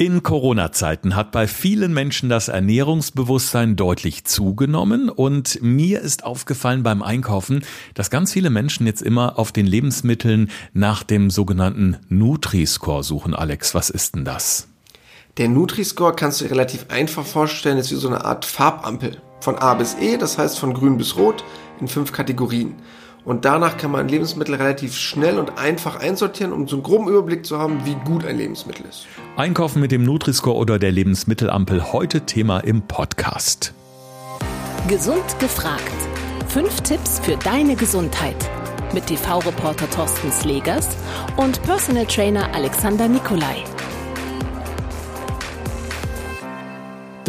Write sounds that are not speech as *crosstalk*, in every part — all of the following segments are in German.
In Corona-Zeiten hat bei vielen Menschen das Ernährungsbewusstsein deutlich zugenommen und mir ist aufgefallen beim Einkaufen, dass ganz viele Menschen jetzt immer auf den Lebensmitteln nach dem sogenannten Nutri-Score suchen. Alex, was ist denn das? Der Nutri-Score kannst du dir relativ einfach vorstellen, ist wie so eine Art Farbampel. Von A bis E, das heißt von grün bis rot, in fünf Kategorien. Und danach kann man Lebensmittel relativ schnell und einfach einsortieren, um so einen groben Überblick zu haben, wie gut ein Lebensmittel ist. Einkaufen mit dem Nutri-Score oder der Lebensmittelampel, heute Thema im Podcast. Gesund gefragt. Fünf Tipps für deine Gesundheit. Mit TV-Reporter Thorsten Slegers und Personal Trainer Alexander Nikolai.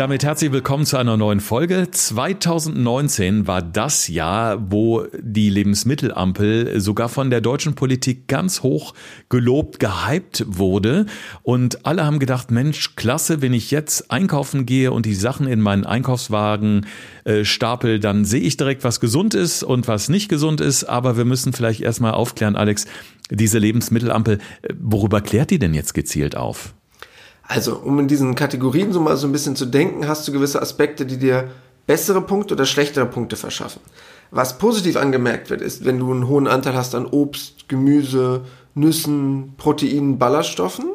Damit herzlich willkommen zu einer neuen Folge. 2019 war das Jahr, wo die Lebensmittelampel sogar von der deutschen Politik ganz hoch gelobt, gehypt wurde. Und alle haben gedacht, Mensch, klasse, wenn ich jetzt einkaufen gehe und die Sachen in meinen Einkaufswagen äh, stapel, dann sehe ich direkt, was gesund ist und was nicht gesund ist. Aber wir müssen vielleicht erstmal aufklären, Alex, diese Lebensmittelampel, äh, worüber klärt die denn jetzt gezielt auf? Also, um in diesen Kategorien so mal so ein bisschen zu denken, hast du gewisse Aspekte, die dir bessere Punkte oder schlechtere Punkte verschaffen. Was positiv angemerkt wird, ist, wenn du einen hohen Anteil hast an Obst, Gemüse, Nüssen, Proteinen, Ballaststoffen,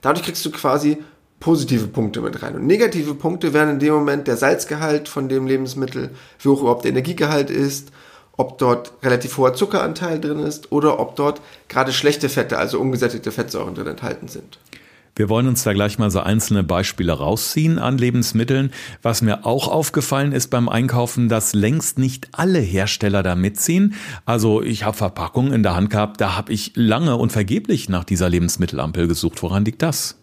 dadurch kriegst du quasi positive Punkte mit rein. Und negative Punkte wären in dem Moment der Salzgehalt von dem Lebensmittel, wie hoch überhaupt der Energiegehalt ist, ob dort relativ hoher Zuckeranteil drin ist oder ob dort gerade schlechte Fette, also ungesättigte Fettsäuren drin enthalten sind. Wir wollen uns da gleich mal so einzelne Beispiele rausziehen an Lebensmitteln. Was mir auch aufgefallen ist beim Einkaufen, dass längst nicht alle Hersteller da mitziehen. Also ich habe Verpackungen in der Hand gehabt, da habe ich lange und vergeblich nach dieser Lebensmittelampel gesucht. Woran liegt das?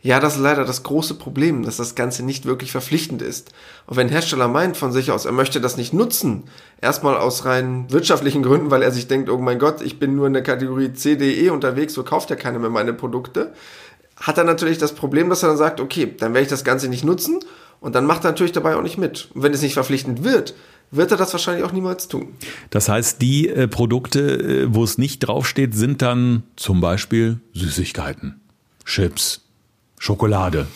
Ja, das ist leider das große Problem, dass das Ganze nicht wirklich verpflichtend ist. Und wenn Hersteller meint von sich aus, er möchte das nicht nutzen, erstmal aus rein wirtschaftlichen Gründen, weil er sich denkt, oh mein Gott, ich bin nur in der Kategorie CDE unterwegs, so kauft ja keiner mehr meine Produkte, hat er natürlich das Problem, dass er dann sagt, okay, dann werde ich das Ganze nicht nutzen und dann macht er natürlich dabei auch nicht mit. Und wenn es nicht verpflichtend wird, wird er das wahrscheinlich auch niemals tun. Das heißt, die äh, Produkte, äh, wo es nicht draufsteht, sind dann zum Beispiel Süßigkeiten, Chips, Schokolade.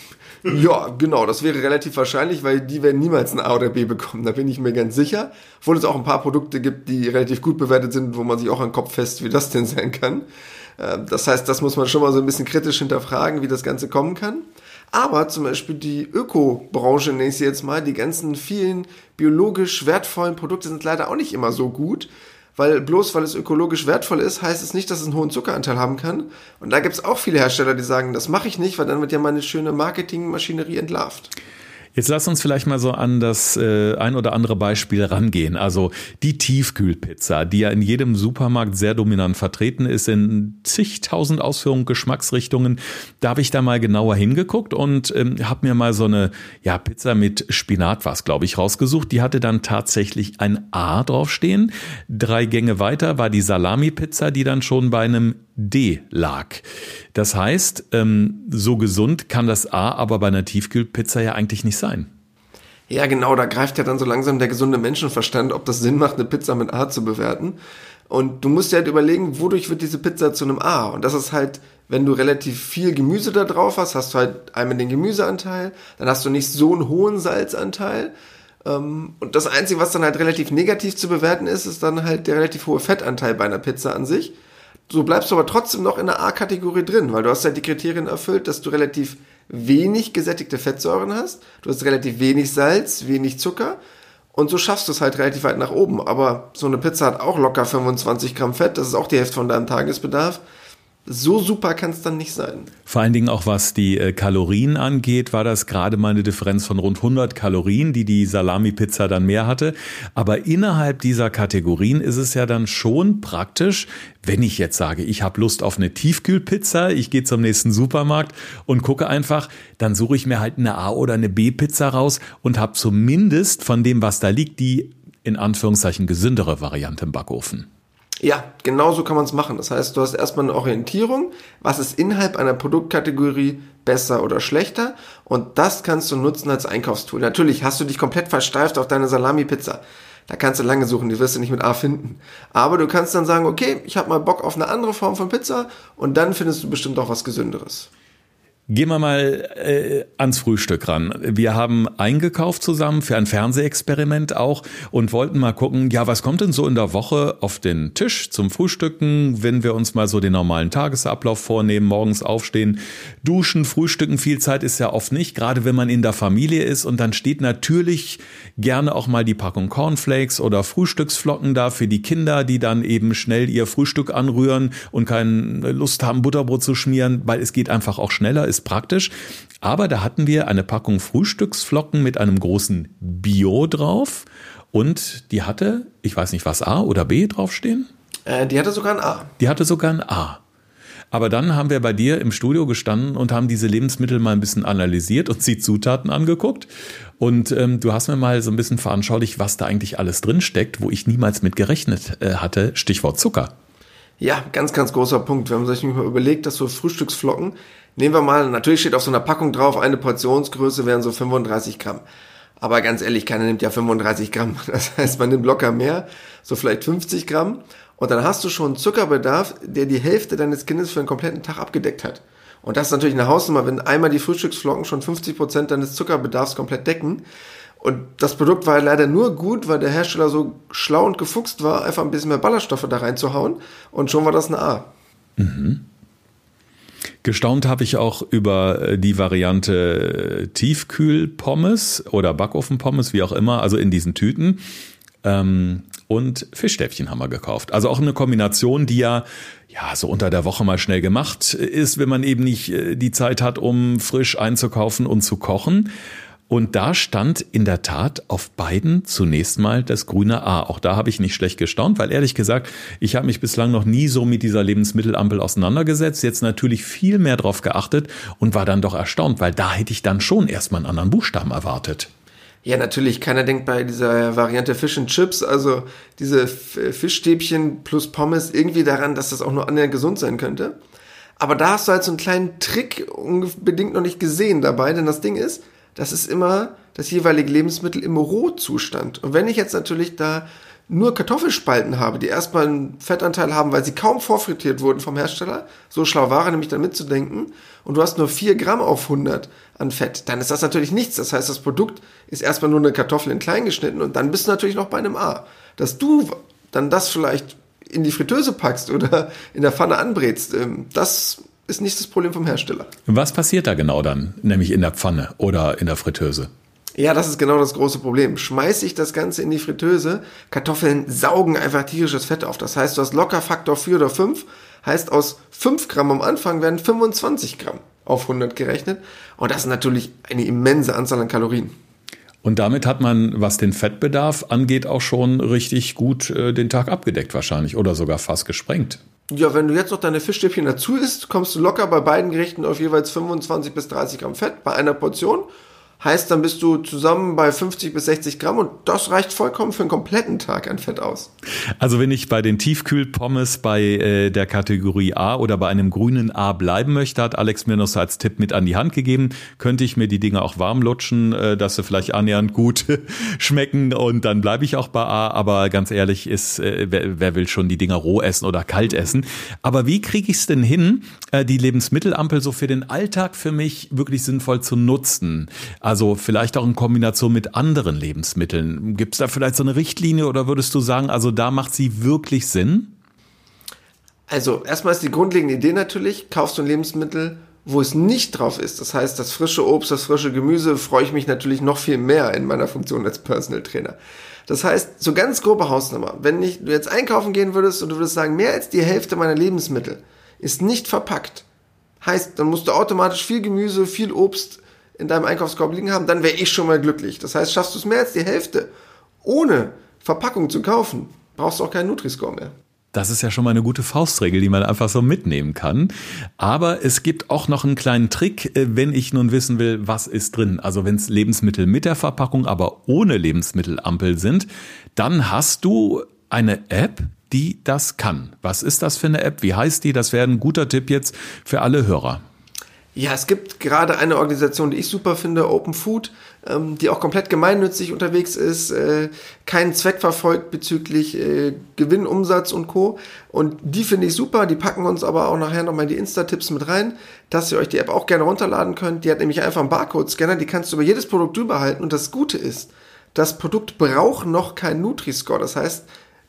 Ja, genau, das wäre relativ wahrscheinlich, weil die werden niemals ein A oder B bekommen, da bin ich mir ganz sicher. Obwohl es auch ein paar Produkte gibt, die relativ gut bewertet sind, wo man sich auch an den Kopf fest, wie das denn sein kann. Ähm, das heißt, das muss man schon mal so ein bisschen kritisch hinterfragen, wie das Ganze kommen kann. Aber zum Beispiel die Öko-Branche, nenne ich sie jetzt mal, die ganzen vielen biologisch wertvollen Produkte sind leider auch nicht immer so gut. Weil bloß weil es ökologisch wertvoll ist, heißt es nicht, dass es einen hohen Zuckeranteil haben kann. Und da gibt es auch viele Hersteller, die sagen, das mache ich nicht, weil dann wird ja meine schöne Marketingmaschinerie entlarvt. Jetzt lass uns vielleicht mal so an das äh, ein oder andere Beispiel rangehen. Also die Tiefkühlpizza, die ja in jedem Supermarkt sehr dominant vertreten ist, in zigtausend Ausführungen, Geschmacksrichtungen. Da habe ich da mal genauer hingeguckt und ähm, habe mir mal so eine ja, Pizza mit Spinat was, glaube ich, rausgesucht. Die hatte dann tatsächlich ein A draufstehen. Drei Gänge weiter war die Salami-Pizza, die dann schon bei einem D lag. Das heißt, ähm, so gesund kann das A aber bei einer Tiefkühlpizza ja eigentlich nicht sein. Ja, genau, da greift ja dann so langsam der gesunde Menschenverstand, ob das Sinn macht, eine Pizza mit A zu bewerten. Und du musst dir halt überlegen, wodurch wird diese Pizza zu einem A? Und das ist halt, wenn du relativ viel Gemüse da drauf hast, hast du halt einmal den Gemüseanteil, dann hast du nicht so einen hohen Salzanteil. Ähm, und das Einzige, was dann halt relativ negativ zu bewerten ist, ist dann halt der relativ hohe Fettanteil bei einer Pizza an sich. So bleibst du aber trotzdem noch in der A-Kategorie drin, weil du hast ja die Kriterien erfüllt, dass du relativ wenig gesättigte Fettsäuren hast, du hast relativ wenig Salz, wenig Zucker und so schaffst du es halt relativ weit nach oben. Aber so eine Pizza hat auch locker 25 Gramm Fett, das ist auch die Hälfte von deinem Tagesbedarf so super kann es dann nicht sein. Vor allen Dingen auch was die äh, Kalorien angeht, war das gerade mal eine Differenz von rund 100 Kalorien, die die Salami-Pizza dann mehr hatte. Aber innerhalb dieser Kategorien ist es ja dann schon praktisch, wenn ich jetzt sage, ich habe Lust auf eine Tiefkühlpizza, ich gehe zum nächsten Supermarkt und gucke einfach, dann suche ich mir halt eine A- oder eine B-Pizza raus und habe zumindest von dem, was da liegt, die in Anführungszeichen gesündere Variante im Backofen. Ja, genau so kann man es machen. Das heißt, du hast erstmal eine Orientierung, was ist innerhalb einer Produktkategorie besser oder schlechter und das kannst du nutzen als Einkaufstool. Natürlich hast du dich komplett versteift auf deine Salami-Pizza. Da kannst du lange suchen, die wirst du nicht mit A finden. Aber du kannst dann sagen, okay, ich habe mal Bock auf eine andere Form von Pizza und dann findest du bestimmt auch was Gesünderes. Gehen wir mal äh, ans Frühstück ran. Wir haben eingekauft zusammen für ein Fernsehexperiment auch und wollten mal gucken, ja, was kommt denn so in der Woche auf den Tisch zum Frühstücken, wenn wir uns mal so den normalen Tagesablauf vornehmen, morgens aufstehen, duschen, frühstücken. Viel Zeit ist ja oft nicht, gerade wenn man in der Familie ist und dann steht natürlich gerne auch mal die Packung Cornflakes oder Frühstücksflocken da für die Kinder, die dann eben schnell ihr Frühstück anrühren und keine Lust haben, Butterbrot zu schmieren, weil es geht einfach auch schneller, ist praktisch. Aber da hatten wir eine Packung Frühstücksflocken mit einem großen Bio drauf und die hatte, ich weiß nicht, was A oder B draufstehen? Äh, die hatte sogar ein A. Die hatte sogar ein A. Aber dann haben wir bei dir im Studio gestanden und haben diese Lebensmittel mal ein bisschen analysiert und die Zutaten angeguckt. Und ähm, du hast mir mal so ein bisschen veranschaulicht, was da eigentlich alles drin steckt, wo ich niemals mit gerechnet äh, hatte. Stichwort Zucker. Ja, ganz, ganz großer Punkt. Wir haben sich mal überlegt, dass so Frühstücksflocken, nehmen wir mal, natürlich steht auf so einer Packung drauf, eine Portionsgröße wären so 35 Gramm. Aber ganz ehrlich, keiner nimmt ja 35 Gramm. *laughs* Das heißt, man nimmt locker mehr, so vielleicht 50 Gramm. Und dann hast du schon einen Zuckerbedarf, der die Hälfte deines Kindes für einen kompletten Tag abgedeckt hat. Und das ist natürlich eine Hausnummer, wenn einmal die Frühstücksflocken schon 50 Prozent deines Zuckerbedarfs komplett decken. Und das Produkt war leider nur gut, weil der Hersteller so schlau und gefuchst war, einfach ein bisschen mehr Ballaststoffe da reinzuhauen. Und schon war das eine A. Mhm. Gestaunt habe ich auch über äh, die Variante Tiefkühlpommes oder Backofenpommes, wie auch immer, also in diesen Tüten. Ähm, und Fischstäbchen haben wir gekauft. Also auch eine Kombination, die ja ja, so unter der Woche mal schnell gemacht ist, wenn man eben nicht äh, die Zeit hat, um frisch einzukaufen und zu kochen. Und da stand in der Tat auf beiden zunächst mal das grüne A. Auch da habe ich nicht schlecht gestaunt, weil ehrlich gesagt, ich habe mich bislang noch nie so mit dieser Lebensmittelampel auseinandergesetzt. Jetzt natürlich viel mehr drauf geachtet und war dann doch erstaunt, weil da hätte ich dann schon erstmal einen anderen Buchstaben erwartet. Ja, natürlich. Keiner denkt bei dieser Variante Fish and Chips, also diese Fischstäbchen plus Pommes, irgendwie daran, dass das auch nur annähernd gesund sein könnte. Aber da hast du halt so einen kleinen Trick unbedingt noch nicht gesehen dabei, denn das Ding ist, das ist immer das jeweilige Lebensmittel im Rohzustand. Und wenn ich jetzt natürlich da nur Kartoffelspalten habe, die erstmal einen Fettanteil haben, weil sie kaum vorfrittiert wurden vom Hersteller, so schlau war er nämlich dann mitzudenken, und du hast nur 4 Gramm auf 100 an Fett, dann ist das natürlich nichts. Das heißt, das Produkt ist erstmal nur eine Kartoffel in klein geschnitten und dann bist du natürlich noch bei einem A. Dass du dann das vielleicht in die Fritteuse packst oder in der Pfanne anbrätst, ähm, das ist nicht das Problem vom Hersteller. Was passiert da genau dann, nämlich in der Pfanne oder in der Fritteuse? Ja, das ist genau das große Problem. Schmeiß ich das Ganze in die Fritteuse, Kartoffeln saugen einfach tierisches Fett auf. Das heißt, du hast locker Faktor 4 oder 5, heißt aus 5 Gramm am Anfang werden 25 Gramm auf 100 gerechnet. Und das ist natürlich eine immense Anzahl an Kalorien. Und damit hat man, was den Fettbedarf angeht, auch schon richtig gut äh, den Tag abgedeckt wahrscheinlich oder sogar fast gesprengt. Ja, wenn du jetzt noch deine Fischstäbchen dazu isst, kommst du locker bei beiden Gerichten auf jeweils 25 bis 30 Gramm Fett bei einer Portion. Heißt, dann bist du zusammen bei 50 bis 60 Gramm und das reicht vollkommen für einen kompletten Tag an Fett aus. Also wenn ich bei den Tiefkühlpommes bei äh, der Kategorie A oder bei einem grünen A bleiben möchte, hat Alex mir noch so als Tipp mit an die Hand gegeben, könnte ich mir die Dinge auch warm lutschen, äh, dass sie vielleicht annähernd gut *laughs* schmecken und dann bleibe ich auch bei A. Aber ganz ehrlich ist, äh, wer, wer, will schon die Dinger roh essen oder kalt essen? Aber wie kriege ich es denn hin, äh, die Lebensmittelampel so für den Alltag für mich wirklich sinnvoll zu nutzen? Also vielleicht auch in Kombination mit anderen Lebensmitteln. Gibt es da vielleicht so eine Richtlinie oder würdest du sagen, also da macht sie wirklich Sinn? Also erstmal ist die grundlegende Idee natürlich, kaufst du ein Lebensmittel, wo es nicht drauf ist. Das heißt, das frische Obst, das frische Gemüse freue ich mich natürlich noch viel mehr in meiner Funktion als Personal Trainer. Das heißt, so ganz grobe Hausnummer, wenn ich, du jetzt einkaufen gehen würdest und du würdest sagen, mehr als die Hälfte meiner Lebensmittel ist nicht verpackt, heißt, dann musst du automatisch viel Gemüse, viel Obst in deinem Einkaufskorb liegen haben, dann wäre ich schon mal glücklich. Das heißt, schaffst du es mehr als die Hälfte, ohne Verpackung zu kaufen, brauchst du auch keinen Nutri-Score mehr. Das ist ja schon mal eine gute Faustregel, die man einfach so mitnehmen kann. Aber es gibt auch noch einen kleinen Trick, äh, wenn ich nun wissen will, was ist drin. Also wenn es Lebensmittel mit der Verpackung, aber ohne Lebensmittelampel sind, dann hast du eine App, die das kann. Was ist das für eine App? Wie heißt die? Das wäre ein guter Tipp jetzt für alle Hörer. Ja, es gibt gerade eine Organisation, die ich super finde, Open Food, ähm, die auch komplett gemeinnützig unterwegs ist, äh, keinen Zweck verfolgt bezüglich äh, Gewinn, Umsatz und Co. Und die finde ich super, die packen uns aber auch nachher nochmal die Insta-Tipps mit rein, dass ihr euch die App auch gerne runterladen könnt. Die hat nämlich einfach einen Barcode-Scanner, die kannst du über jedes Produkt drüber halten. Und das Gute ist, das Produkt braucht noch keinen Nutri-Score. Das heißt,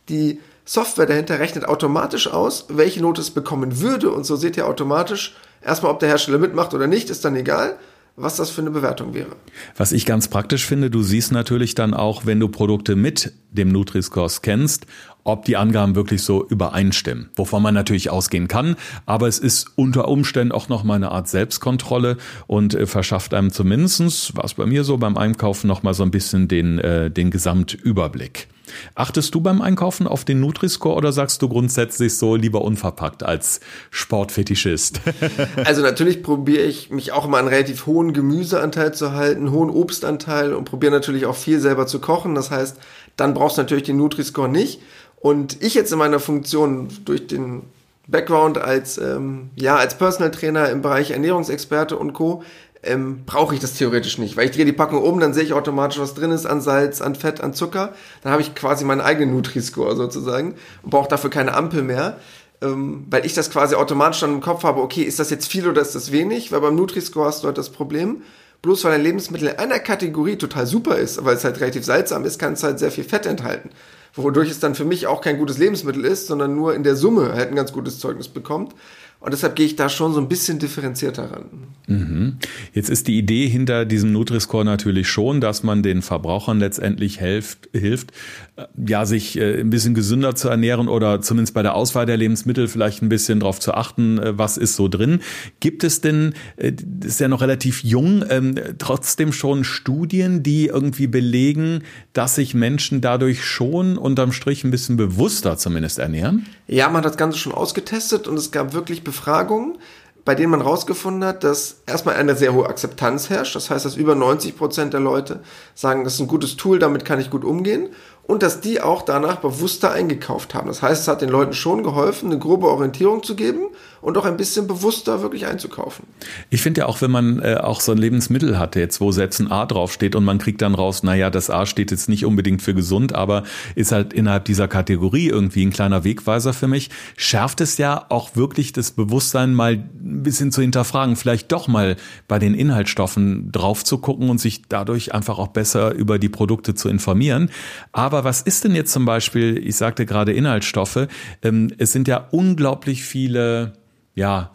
die Software dahinter rechnet automatisch aus, welche Note es bekommen würde. Und so seht ihr automatisch, erstmal, ob der Hersteller mitmacht oder nicht, ist dann egal was das für eine Bewertung wäre. Was ich ganz praktisch finde, du siehst natürlich dann auch, wenn du Produkte mit dem Nutri-Score scannst, ob die Angaben wirklich so übereinstimmen, wovon man natürlich ausgehen kann, aber es ist unter Umständen auch noch mal eine Art Selbstkontrolle und äh, verschafft einem zumindestens, war es bei mir so beim Einkaufen noch mal so ein bisschen den äh, den Gesamtüberblick. Achtest du beim Einkaufen auf den Nutri-Score oder sagst du grundsätzlich so lieber unverpackt als Sportfetischist? *laughs* also natürlich probiere ich mich auch immer einen relativ hohen Gemüseanteil zu halten, hohen Obstanteil und probiere natürlich auch viel selber zu kochen. Das heißt, dann brauchst du natürlich den Nutri-Score nicht. Und ich jetzt in meiner Funktion durch den Background als ähm, ja als Personal Trainer im Bereich Ernährungsexperte und Co ähm, brauche ich das theoretisch nicht, weil ich drehe die Packung um, dann sehe ich automatisch, was drin ist an Salz, an Fett, an Zucker. Dann habe ich quasi meinen eigenen Nutri-Score sozusagen und brauche dafür keine Ampel mehr, ähm, weil ich das quasi automatisch dann im Kopf habe, okay, ist das jetzt viel oder ist das wenig? Weil beim Nutri-Score hast du halt das Problem, bloß weil ein Lebensmittel in einer Kategorie total super ist, weil es halt relativ salzsam ist, kann es halt sehr viel Fett enthalten. Wodurch es dann für mich auch kein gutes Lebensmittel ist, sondern nur in der Summe halt ein ganz gutes Zeugnis bekommt. Und deshalb gehe ich da schon so ein bisschen differenzierter ran. Mhm. Jetzt ist die Idee hinter diesem Nutri-Score natürlich schon, dass man den Verbrauchern letztendlich helft, hilft, äh, ja, sich äh, ein bisschen gesünder zu ernähren oder zumindest bei der Auswahl der Lebensmittel vielleicht ein bisschen darauf zu achten, äh, was ist so drin. Gibt es denn, das ist ja noch relativ jung, ähm, trotzdem schon Studien, die irgendwie belegen, dass sich Menschen dadurch schon unterm Strich ein bisschen bewusster zumindest ernähren? Ja, man hat das Ganze schon ausgetestet und es gab wirklich Befragungen, bei denen man herausgefunden hat, dass erstmal eine sehr hohe Akzeptanz herrscht. Das heißt, dass über 90 Prozent der Leute sagen, das ist ein gutes Tool, damit kann ich gut umgehen und dass die auch danach bewusster eingekauft haben. Das heißt, es hat den Leuten schon geholfen, eine grobe Orientierung zu geben und auch ein bisschen bewusster wirklich einzukaufen. Ich finde ja auch, wenn man äh, auch so ein Lebensmittel hatte, jetzt wo selbst ein A draufsteht und man kriegt dann raus, naja, das A steht jetzt nicht unbedingt für gesund, aber ist halt innerhalb dieser Kategorie irgendwie ein kleiner Wegweiser für mich, schärft es ja auch wirklich das Bewusstsein mal ein bisschen zu hinterfragen, vielleicht doch mal bei den Inhaltsstoffen drauf zu gucken und sich dadurch einfach auch besser über die Produkte zu informieren. Aber aber was ist denn jetzt zum Beispiel, ich sagte gerade Inhaltsstoffe, ähm, es sind ja unglaublich viele, ja,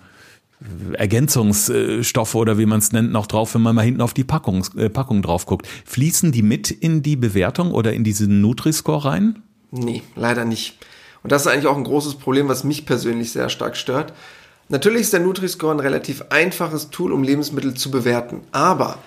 Ergänzungsstoffe oder wie man es nennt, noch drauf, wenn man mal hinten auf die Packung, äh, Packung drauf guckt. Fließen die mit in die Bewertung oder in diesen Nutri-Score rein? Nee, leider nicht. Und das ist eigentlich auch ein großes Problem, was mich persönlich sehr stark stört. Natürlich ist der Nutri-Score ein relativ einfaches Tool, um Lebensmittel zu bewerten. Aber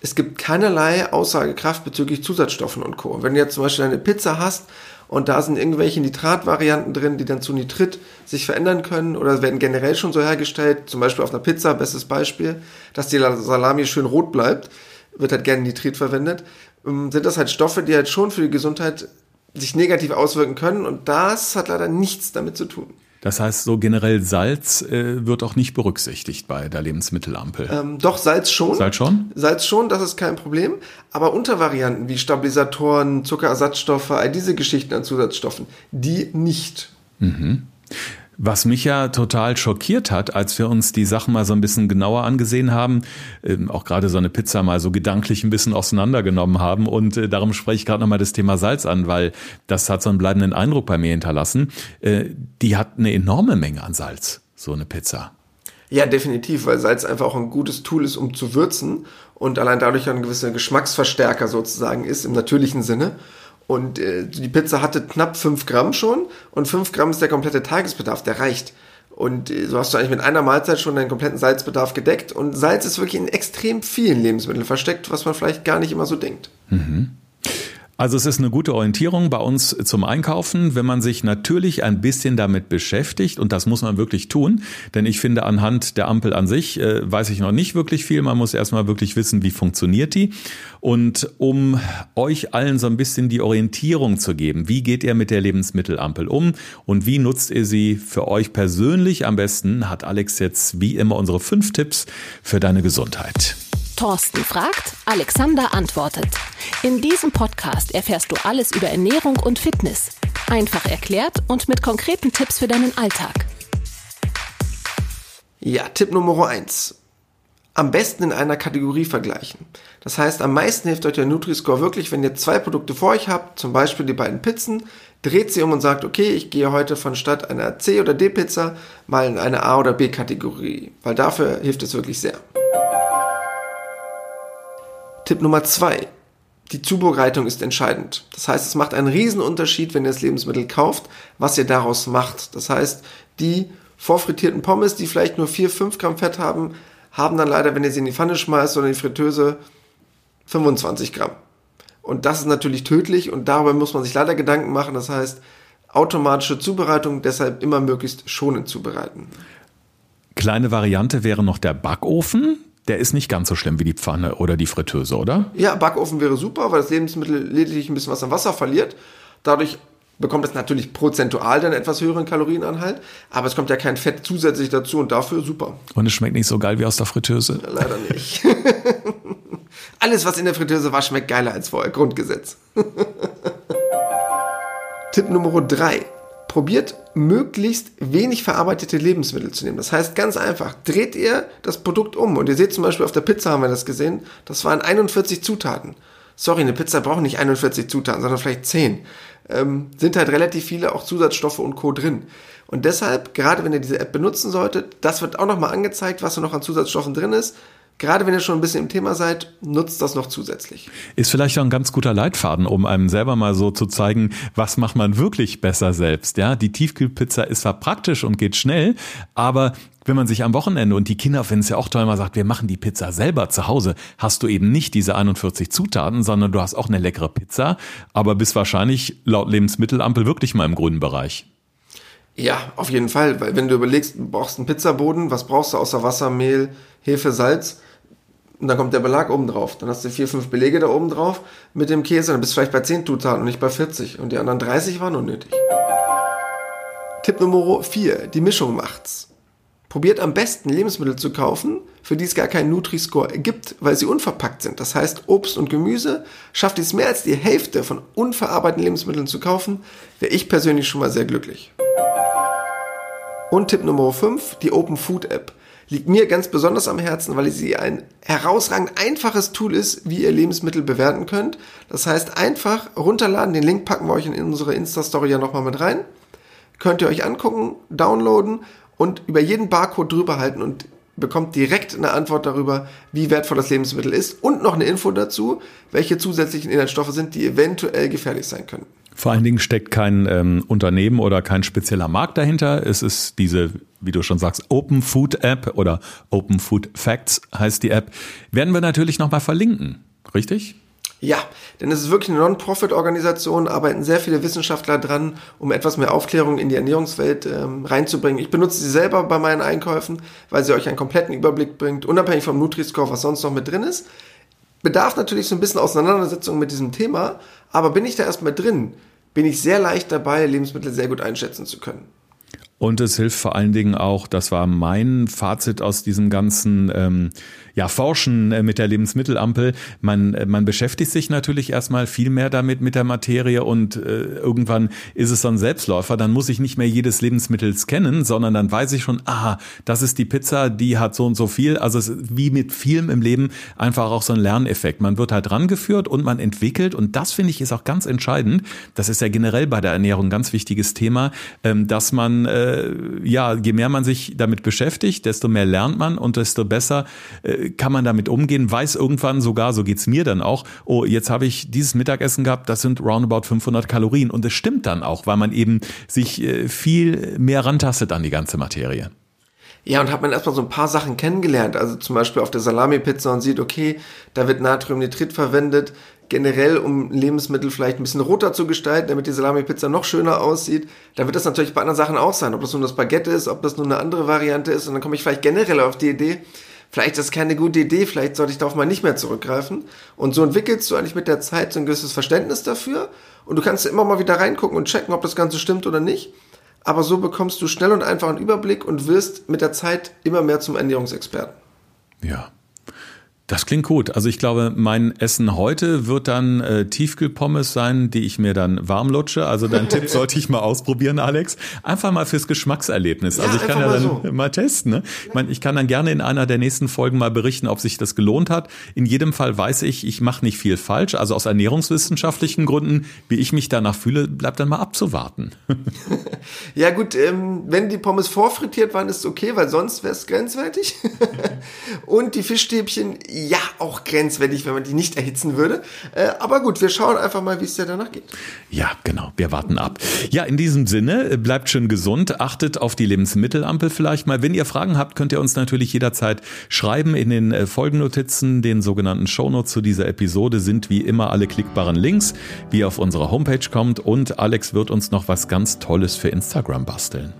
es gibt keinerlei Aussagekraft bezüglich Zusatzstoffen und Co. Wenn du jetzt zum Beispiel eine Pizza hast und da sind irgendwelche Nitratvarianten drin, die dann zu Nitrit sich verändern können oder werden generell schon so hergestellt, zum Beispiel auf einer Pizza, bestes Beispiel, dass die Salami schön rot bleibt, wird halt gerne Nitrit verwendet, ähm, sind das halt Stoffe, die halt schon für die Gesundheit sich negativ auswirken können und das hat leider nichts damit zu tun. Das heißt, so generell Salz äh, wird auch nicht berücksichtigt bei der Lebensmittelampel. Ähm, doch, Salz schon. Salz schon? Salz schon, das ist kein Problem. Aber Untervarianten wie Stabilisatoren, Zuckerersatzstoffe, all diese Geschichten an Zusatzstoffen, die nicht. Mhm. Was mich ja total schockiert hat, als wir uns die Sachen mal so ein bisschen genauer angesehen haben, ähm, auch gerade so eine Pizza mal so gedanklich ein bisschen auseinandergenommen haben und äh, darum spreche ich gerade nochmal das Thema Salz an, weil das hat so einen bleibenden Eindruck bei mir hinterlassen. Äh, die hat eine enorme Menge an Salz, so eine Pizza. Ja, definitiv, weil Salz einfach auch ein gutes Tool ist, um zu würzen und allein dadurch ein gewisser Geschmacksverstärker sozusagen ist im natürlichen Sinne. Und äh, die Pizza hatte knapp 5 Gramm schon und 5 Gramm ist der komplette Tagesbedarf, der reicht. Und äh, so hast du eigentlich mit einer Mahlzeit schon deinen kompletten Salzbedarf gedeckt. Und Salz ist wirklich in extrem vielen Lebensmitteln versteckt, was man vielleicht gar nicht immer so denkt. Mhm. Also es ist eine gute Orientierung bei uns zum Einkaufen, wenn man sich natürlich ein bisschen damit beschäftigt und das muss man wirklich tun, denn ich finde anhand der Ampel an sich äh, weiß ich noch nicht wirklich viel, man muss erstmal wirklich wissen, wie funktioniert die und um euch allen so ein bisschen die Orientierung zu geben, wie geht ihr mit der Lebensmittelampel um und wie nutzt ihr sie für euch persönlich am besten, hat Alex jetzt wie immer unsere fünf Tipps für deine Gesundheit. Thorsten fragt, Alexander antwortet. In diesem Podcast erfährst du alles über Ernährung und Fitness. Einfach erklärt und mit konkreten Tipps für deinen Alltag. Ja, Tipp Nummer eins: Am besten in einer Kategorie vergleichen. Das heißt, am meisten hilft euch der Nutri-Score wirklich, wenn ihr zwei Produkte vor euch habt, zum Beispiel die beiden Pizzen, dreht sie um und sagt, okay, ich gehe heute von statt einer C- oder D-Pizza mal in eine A- oder B-Kategorie, weil dafür hilft es wirklich sehr. Tipp Nummer zwei. Die Zubereitung ist entscheidend. Das heißt, es macht einen riesen Unterschied, wenn ihr das Lebensmittel kauft, was ihr daraus macht. Das heißt, die vorfrittierten Pommes, die vielleicht nur 4, 5 Gramm Fett haben, haben dann leider, wenn ihr sie in die Pfanne schmeißt oder in die Fritteuse, 25 Gramm. Und das ist natürlich tödlich und darüber muss man sich leider Gedanken machen. Das heißt, automatische Zubereitung deshalb immer möglichst schonend zubereiten. Kleine Variante wäre noch der Backofen der ist nicht ganz so schlimm wie die Pfanne oder die Fritteuse, oder? Ja, Backofen wäre super, weil das Lebensmittel lediglich ein bisschen was an Wasser verliert. Dadurch bekommt es natürlich prozentual dann etwas höheren Kalorienanhalt, aber es kommt ja kein Fett zusätzlich dazu und dafür super. Und es schmeckt nicht so geil wie aus der Fritteuse? Leider nicht. *laughs* Alles, was in der Fritteuse war, schmeckt geiler als vorher. Grundgesetz. *laughs* Tipp Nummer drei probiert möglichst wenig verarbeitete Lebensmittel zu nehmen. Das heißt ganz einfach, dreht ihr das Produkt um und ihr seht zum Beispiel auf der Pizza haben wir das gesehen, das waren 41 Zutaten. Sorry, eine Pizza braucht nicht 41 Zutaten, sondern vielleicht 10. Ähm, sind halt relativ viele auch Zusatzstoffe und Co. drin. Und deshalb, gerade wenn ihr diese App benutzen solltet, das wird auch nochmal angezeigt, was da noch an Zusatzstoffen drin ist gerade wenn ihr schon ein bisschen im Thema seid, nutzt das noch zusätzlich. Ist vielleicht auch ein ganz guter Leitfaden, um einem selber mal so zu zeigen, was macht man wirklich besser selbst. Ja, die Tiefkühlpizza ist zwar praktisch und geht schnell, aber wenn man sich am Wochenende und die Kinder finden es ja auch toll, mal sagt, wir machen die Pizza selber zu Hause, hast du eben nicht diese 41 Zutaten, sondern du hast auch eine leckere Pizza, aber bist wahrscheinlich laut Lebensmittelampel wirklich mal im grünen Bereich. Ja, auf jeden Fall, weil wenn du überlegst, du brauchst einen Pizzaboden, was brauchst du außer Wasser, Mehl, Hefe, Salz? Und dann kommt der Belag oben drauf. Dann hast du vier, fünf Belege da oben drauf mit dem Käse. Dann bist du vielleicht bei 10 Zutaten und nicht bei 40. Und die anderen 30 waren unnötig. Tipp Nummer 4. Die Mischung macht's. Probiert am besten Lebensmittel zu kaufen, für die es gar keinen Nutri-Score gibt, weil sie unverpackt sind. Das heißt, Obst und Gemüse schafft es mehr als die Hälfte von unverarbeiteten Lebensmitteln zu kaufen, wäre ich persönlich schon mal sehr glücklich. Und Tipp Nummer 5, die Open Food App liegt mir ganz besonders am Herzen, weil sie ein herausragend einfaches Tool ist, wie ihr Lebensmittel bewerten könnt. Das heißt, einfach runterladen, den Link packen wir euch in unsere Insta-Story ja nochmal mit rein. Könnt ihr euch angucken, downloaden und über jeden Barcode drüber halten und bekommt direkt eine Antwort darüber, wie wertvoll das Lebensmittel ist und noch eine Info dazu, welche zusätzlichen Inhaltsstoffe sind, die eventuell gefährlich sein können. Vor allen Dingen steckt kein ähm, Unternehmen oder kein spezieller Markt dahinter. Es ist diese, wie du schon sagst, Open Food App oder Open Food Facts heißt die App. Werden wir natürlich nochmal verlinken, richtig? Ja, denn es ist wirklich eine Non-Profit-Organisation, arbeiten sehr viele Wissenschaftler dran, um etwas mehr Aufklärung in die Ernährungswelt ähm, reinzubringen. Ich benutze sie selber bei meinen Einkäufen, weil sie euch einen kompletten Überblick bringt, unabhängig vom Nutri-Score, was sonst noch mit drin ist. Bedarf natürlich so ein bisschen Auseinandersetzung mit diesem Thema, aber bin ich da erstmal drin, bin ich sehr leicht dabei, Lebensmittel sehr gut einschätzen zu können. Und es hilft vor allen Dingen auch, das war mein Fazit aus diesem ganzen ähm, ja, Forschen äh, mit der Lebensmittelampel. Man, äh, man beschäftigt sich natürlich erstmal viel mehr damit mit der Materie und äh, irgendwann ist es so ein Selbstläufer. Dann muss ich nicht mehr jedes Lebensmittel kennen, sondern dann weiß ich schon, aha, das ist die Pizza, die hat so und so viel. Also es wie mit vielem im Leben einfach auch so ein Lerneffekt. Man wird halt rangeführt und man entwickelt und das finde ich ist auch ganz entscheidend. Das ist ja generell bei der Ernährung ein ganz wichtiges Thema, ähm, dass man äh, ja, je mehr man sich damit beschäftigt, desto mehr lernt man und desto besser äh, kann man damit umgehen, weiß irgendwann sogar, so geht's mir dann auch, oh, jetzt habe ich dieses Mittagessen gehabt, das sind roundabout 500 Kalorien und es stimmt dann auch, weil man eben sich äh, viel mehr rantastet an die ganze Materie. Ja, und hat man erstmal so ein paar Sachen kennengelernt. Also zum Beispiel auf der Salami-Pizza und sieht, okay, da wird Natriumnitrit verwendet. Generell, um Lebensmittel vielleicht ein bisschen roter zu gestalten, damit die Salami-Pizza noch schöner aussieht. Da wird das natürlich bei anderen Sachen auch sein. Ob das nun das Baguette ist, ob das nun eine andere Variante ist. Und dann komme ich vielleicht generell auf die Idee, vielleicht ist das keine gute Idee, vielleicht sollte ich darauf mal nicht mehr zurückgreifen. Und so entwickelst du eigentlich mit der Zeit so ein gewisses Verständnis dafür. Und du kannst immer mal wieder reingucken und checken, ob das Ganze stimmt oder nicht aber so bekommst du schnell und einfach einen Überblick und wirst mit der Zeit immer mehr zum Ernährungsexperten. Ja. Das klingt gut. Also ich glaube, mein Essen heute wird dann äh, Tiefkühlpommes sein, die ich mir dann warm lutsche. Also dein Tipp *laughs* sollte ich mal ausprobieren, Alex. Einfach mal fürs Geschmackserlebnis. Ja, also ich kann ja dann so. mal testen. Ne? Ich meine, ich kann dann gerne in einer der nächsten Folgen mal berichten, ob sich das gelohnt hat. In jedem Fall weiß ich, ich mache nicht viel falsch. Also aus ernährungswissenschaftlichen Gründen, wie ich mich danach fühle, bleibt dann mal abzuwarten. *laughs* ja gut, ähm, wenn die Pommes vorfrittiert waren, ist es okay, weil sonst wäre es grenzwertig. *laughs* Und die Fischstäbchen ja auch grenzwertig, wenn man die nicht erhitzen würde. Äh, aber gut, wir schauen einfach mal, wie es dir danach geht. Ja, genau. Wir warten ab. Ja, in diesem Sinne, äh, bleibt schön gesund, achtet auf die Lebensmittelampel vielleicht mal. Wenn ihr Fragen habt, könnt ihr uns natürlich jederzeit schreiben in den äh, Folgennotizen, den sogenannten Shownotes zu dieser Episode sind wie immer alle klickbaren Links, wie ihr auf unsere Homepage kommt und Alex wird uns noch was ganz Tolles für Instagram basteln.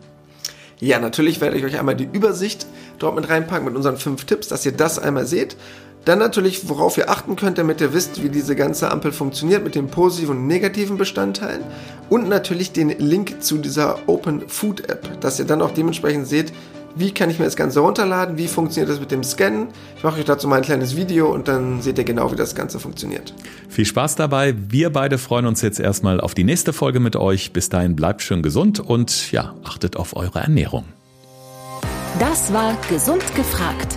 Ja, natürlich werde ich euch einmal die Übersicht dort mit reinpacken mit unseren fünf Tipps, dass ihr das einmal seht. Dann natürlich, worauf ihr achten könnt, damit ihr wisst, wie diese ganze Ampel funktioniert mit den positiven und negativen Bestandteilen. Und natürlich den Link zu dieser Open Food App, dass ihr dann auch dementsprechend seht, wie kann ich mir das Ganze runterladen, wie funktioniert das mit dem Scannen. Ich mache euch dazu mal ein kleines Video und dann seht ihr genau, wie das Ganze funktioniert. Viel Spaß dabei. Wir beide freuen uns jetzt erstmal auf die nächste Folge mit euch. Bis dahin bleibt schön gesund und ja, achtet auf eure Ernährung. Das war Gesund gefragt